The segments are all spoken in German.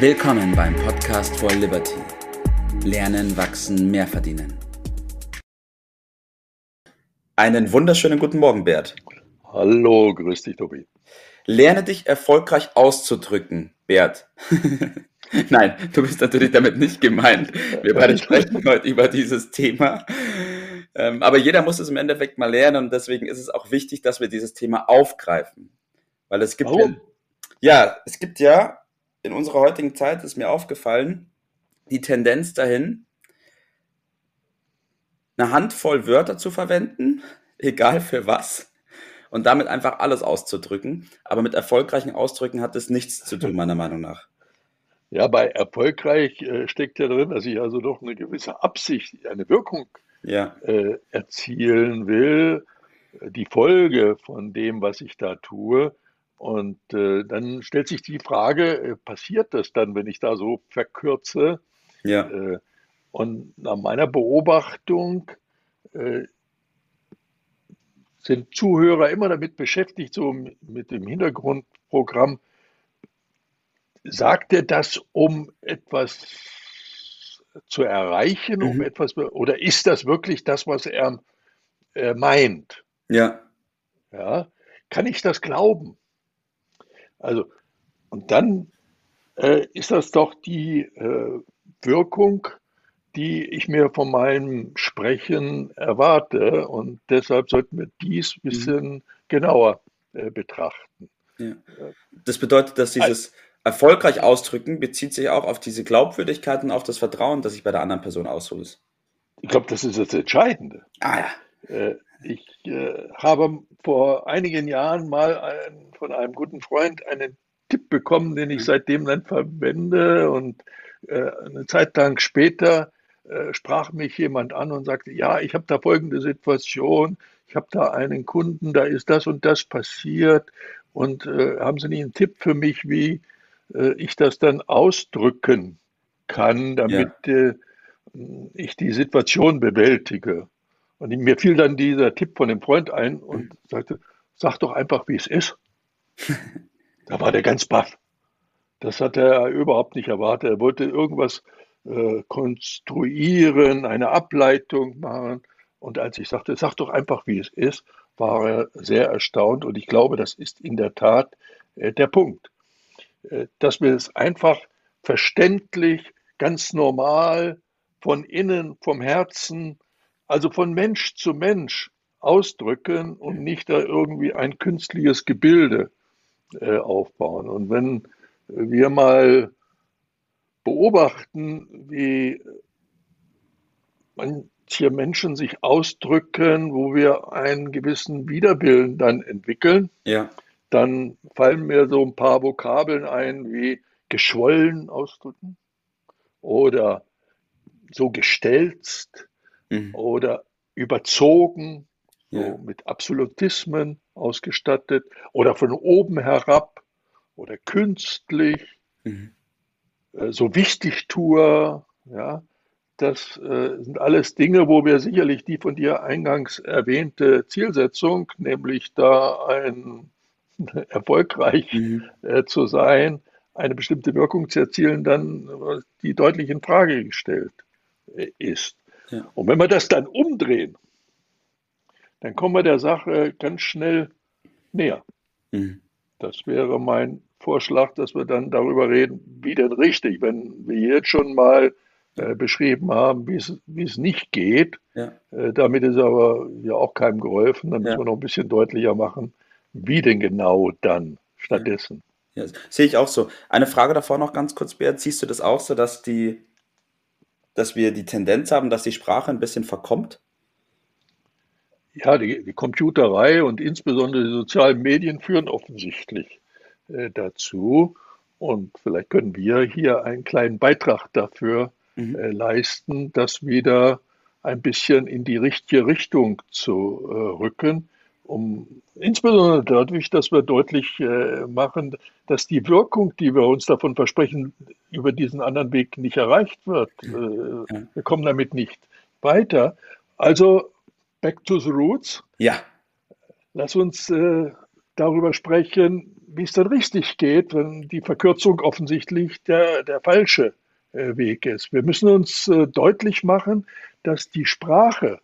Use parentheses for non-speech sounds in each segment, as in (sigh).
Willkommen beim Podcast for Liberty. Lernen, wachsen, mehr verdienen. Einen wunderschönen guten Morgen, Bert. Hallo, grüß dich, Tobi. Lerne dich erfolgreich auszudrücken, Bert. (laughs) Nein, du bist natürlich damit nicht gemeint. Wir beide sprechen heute über dieses Thema. Ähm, aber jeder muss es im Endeffekt mal lernen und deswegen ist es auch wichtig, dass wir dieses Thema aufgreifen. Weil es gibt Warum? ja, ja, es gibt ja in unserer heutigen Zeit ist mir aufgefallen, die Tendenz dahin, eine Handvoll Wörter zu verwenden, (laughs) egal für was, und damit einfach alles auszudrücken. Aber mit erfolgreichen Ausdrücken hat es nichts zu tun, meiner Meinung nach. Ja, bei erfolgreich äh, steckt ja drin, dass ich also doch eine gewisse Absicht, eine Wirkung Ja, äh, erzielen will, die Folge von dem, was ich da tue. Und äh, dann stellt sich die Frage, äh, passiert das dann, wenn ich da so verkürze? ja, Äh, und nach meiner Beobachtung äh, sind Zuhörer immer damit beschäftigt, so mit dem Hintergrundprogramm, sagt er das, um etwas zu erreichen, um mhm. etwas, oder ist das wirklich das, was er äh, meint? ja, Ja, kann ich das glauben? Also, und dann äh, ist das doch die äh, Wirkung, die ich mir von meinem Sprechen erwarte. Und deshalb sollten wir dies ein mhm. bisschen genauer äh, betrachten. ja. Das bedeutet, dass dieses erfolgreich ausdrücken bezieht sich auch auf diese Glaubwürdigkeit und auf das Vertrauen, das ich bei der anderen Person aushole. Ich glaube, das ist das Entscheidende. Ah ja. Ich äh, habe vor einigen Jahren mal ein, von einem guten Freund einen Tipp bekommen, den ich Mhm. seitdem dann verwende. Und äh, eine Zeit lang später äh, sprach mich jemand an und sagte, ja, ich habe da folgende Situation, ich habe da einen Kunden, da ist das und das passiert. Und äh, haben Sie nicht einen Tipp für mich, wie äh, ich das dann ausdrücken kann, damit Ja. äh, ich die Situation bewältige? Und mir fiel dann dieser Tipp von dem Freund ein und sagte, sag doch einfach, wie es ist. (laughs) Da war der ganz baff. Das hat er überhaupt nicht erwartet. Er wollte irgendwas äh, konstruieren, eine Ableitung machen. Und als ich sagte, sag doch einfach, wie es ist, war er sehr erstaunt. Und ich glaube, das ist in der Tat äh, der Punkt. Äh, dass wir es einfach verständlich, ganz normal, von innen, vom Herzen, also von Mensch zu Mensch ausdrücken und nicht da irgendwie ein künstliches Gebilde äh, aufbauen. Und wenn wir mal beobachten, wie manche Menschen sich ausdrücken, wo wir einen gewissen Widerwillen dann entwickeln, Ja. dann fallen mir so ein paar Vokabeln ein wie geschwollen ausdrücken oder so gestelzt Mhm. oder überzogen, so Ja. mit Absolutismen ausgestattet oder von oben herab oder künstlich, Mhm. äh, so Wichtigtuer, ja. Das äh, sind alles Dinge, wo wir sicherlich die von dir eingangs erwähnte Zielsetzung, nämlich da ein (laughs) erfolgreich Mhm. äh, zu sein, eine bestimmte Wirkung zu erzielen, dann äh, die deutlich in Frage gestellt äh, ist. Ja. Und wenn wir das dann umdrehen, dann kommen wir der Sache ganz schnell näher. Mhm. Das wäre mein Vorschlag, dass wir dann darüber reden, wie denn richtig, wenn wir jetzt schon mal äh, beschrieben haben, wie es, nicht geht. Ja. Äh, damit ist aber ja auch keinem geholfen. Dann müssen Ja. wir noch ein bisschen deutlicher machen, wie denn genau dann stattdessen. Ja, sehe ich auch so. Eine Frage davor noch ganz kurz, Beat. Siehst du das auch so, dass die, dass wir die Tendenz haben, dass die Sprache ein bisschen verkommt? Ja, die, die Computerei und insbesondere die sozialen Medien führen offensichtlich äh, dazu. Und vielleicht können wir hier einen kleinen Beitrag dafür Mhm. äh, leisten, das wieder ein bisschen in die richtige Richtung zu äh, rücken, um insbesondere dadurch, dass wir deutlich äh, machen, dass die Wirkung, die wir uns davon versprechen, über diesen anderen Weg nicht erreicht wird. Äh. Wir kommen damit nicht weiter. Also back to the roots. Ja, Lass uns äh, darüber sprechen, wie es dann richtig geht, wenn die Verkürzung offensichtlich der, der falsche äh, Weg ist. Wir müssen uns äh, deutlich machen, dass die Sprache,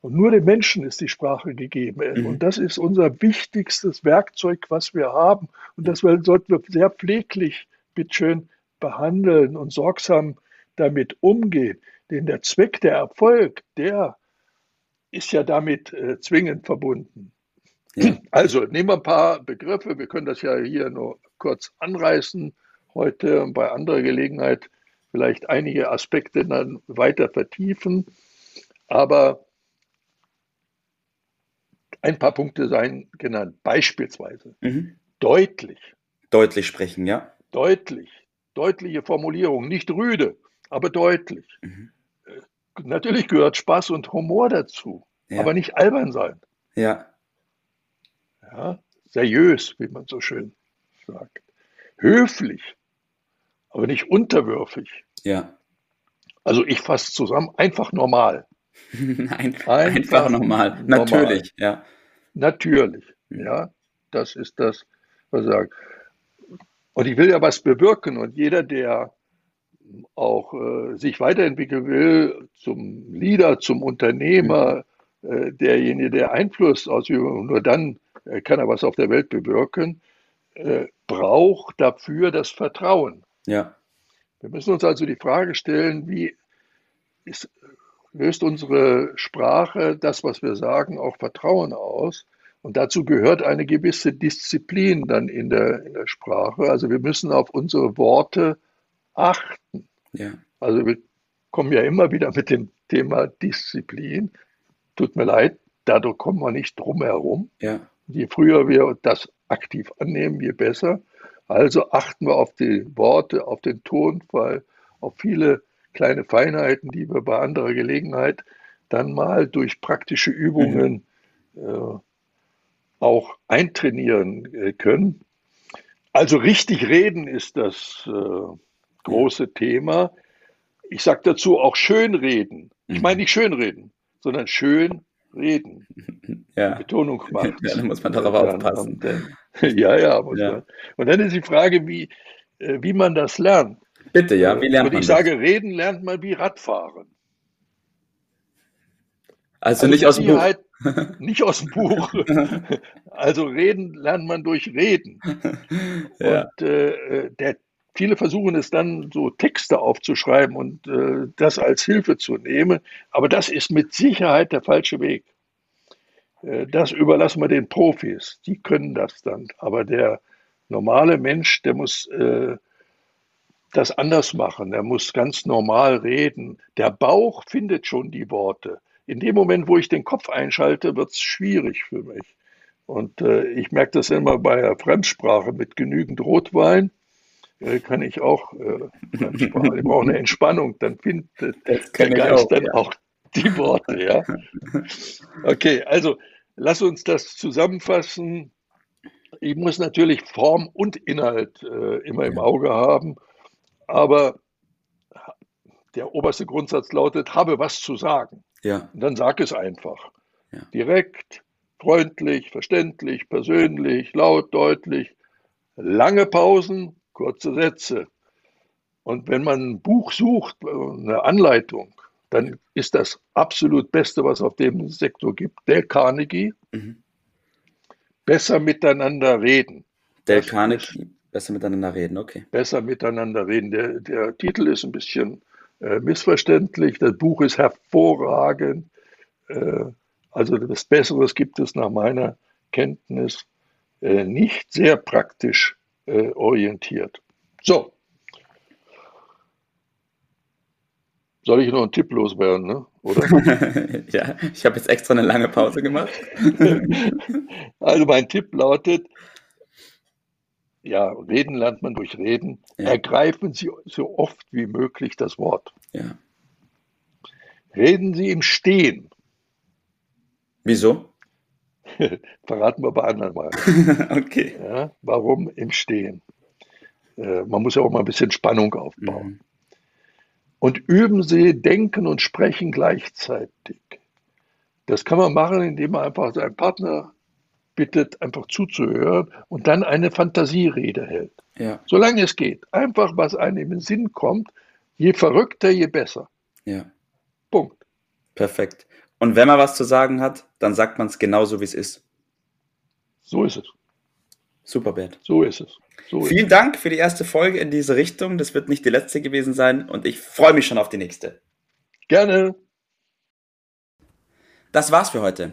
und nur dem Menschen ist die Sprache gegeben. Mhm. Und das ist unser wichtigstes Werkzeug, was wir haben. Und das sollten wir sehr pfleglich, bitteschön, behandeln und sorgsam damit umgehen. Denn der Zweck, der Erfolg, der ist ja damit äh, zwingend verbunden. Ja. Also nehmen wir ein paar Begriffe. Wir können das ja hier nur kurz anreißen heute und bei anderer Gelegenheit vielleicht einige Aspekte dann weiter vertiefen. Aber ein paar Punkte seien genannt. Beispielsweise mhm. deutlich. Deutlich sprechen, ja. Deutlich. Deutliche Formulierung, nicht rüde, aber deutlich. Mhm. Äh, natürlich gehört Spaß und Humor dazu, ja. aber nicht albern sein. Ja. ja. Seriös, wie man so schön sagt. Höflich, aber nicht unterwürfig. Ja. Also ich fasse zusammen, einfach normal. (laughs) Nein, einfach, einfach normal. normal. Natürlich, ja. Natürlich, mhm. ja. Das ist das, was ich sage. Und ich will ja was bewirken und jeder, der auch äh, sich weiterentwickeln will, zum Leader, zum Unternehmer, äh, derjenige, der Einfluss ausübt, nur dann äh, kann er was auf der Welt bewirken, äh, braucht dafür das Vertrauen. Ja. Wir müssen uns also die Frage stellen, wie ist, löst unsere Sprache, das, was wir sagen, auch Vertrauen aus? Und dazu gehört eine gewisse Disziplin dann in der, in der Sprache. Also wir müssen auf unsere Worte achten. Ja. Also wir kommen ja immer wieder mit dem Thema Disziplin. Tut mir leid, dadurch kommen wir nicht drum herum. Ja. Je früher wir das aktiv annehmen, je besser. Also achten wir auf die Worte, auf den Tonfall, auf viele kleine Feinheiten, die wir bei anderer Gelegenheit dann mal durch praktische Übungen mhm. äh, auch eintrainieren äh, können. Also richtig reden ist das äh, große Thema. Ich sage dazu auch schön reden. Ich mhm. meine nicht schön reden, sondern schön reden. (laughs) Ja. Betonung (laughs) macht. Ja, da muss man darauf aufpassen. Dann, (laughs) ja, ja, ja. Man. Und dann ist die Frage, wie, äh, wie man das lernt. Bitte, ja, wie lernt Und ich sage, reden lernt man wie Radfahren. Also, also nicht aus dem Buch. Halt (laughs) nicht aus dem Buch. (laughs) Also reden lernt man durch Reden. (laughs) Ja. Und äh, der, viele versuchen es dann so Texte aufzuschreiben und äh, das als Hilfe zu nehmen. Aber das ist mit Sicherheit der falsche Weg. Äh, das überlassen wir den Profis. Die können das dann. Aber der normale Mensch, der muss äh, das anders machen. Der muss ganz normal reden. Der Bauch findet schon die Worte. In dem Moment, wo ich den Kopf einschalte, wird es schwierig für mich. Und äh, ich merke das immer bei der Fremdsprache mit genügend Rotwein. Äh, kann ich auch äh, Fremdsprache. (laughs) Ich brauche eine Entspannung, dann findet der Geist auch, dann ja. auch die Worte. Ja? Okay, also lass uns das zusammenfassen. Ich muss natürlich Form und Inhalt äh, immer im Auge haben, aber der oberste Grundsatz lautet, habe was zu sagen. Ja. Und dann sag es einfach. Ja. Direkt, freundlich, verständlich, persönlich, laut, deutlich. Lange Pausen, kurze Sätze. Und wenn man ein Buch sucht, eine Anleitung, dann ist das absolut Beste, was es auf dem Sektor gibt. Dale Carnegie. Mhm. Besser miteinander reden. Dale Carnegie, besser miteinander reden, okay. Besser miteinander reden. Der, der Titel ist ein bisschen äh, missverständlich. Das Buch ist hervorragend. Äh, also das Besseres gibt es nach meiner Kenntnis äh, nicht sehr praktisch äh, orientiert. So. Soll ich noch einen Tipp loswerden, ne? oder? (laughs) ja, ich habe jetzt extra eine lange Pause gemacht. (laughs) also mein Tipp lautet, ja, reden lernt man durch Reden. Ja. Ergreifen Sie so oft wie möglich das Wort. Ja. Reden Sie im Stehen. Wieso? (laughs) Verraten wir bei anderen mal. (laughs) okay. Ja, warum im Stehen? Äh, man muss ja auch mal ein bisschen Spannung aufbauen. Mhm. Und üben Sie Denken und Sprechen gleichzeitig. Das kann man machen, indem man einfach seinen Partner bittet, einfach zuzuhören und dann eine Fantasierede hält. Ja. Solange es geht. Einfach, was einem in den Sinn kommt. Je verrückter, je besser. Ja. Punkt. Perfekt. Und wenn man was zu sagen hat, dann sagt man es genauso, wie es ist. So ist es. Super, Bert. So ist es. So Vielen ist Dank für die erste Folge in diese Richtung. Das wird nicht die letzte gewesen sein und ich freue mich schon auf die nächste. Gerne. Das war's für heute.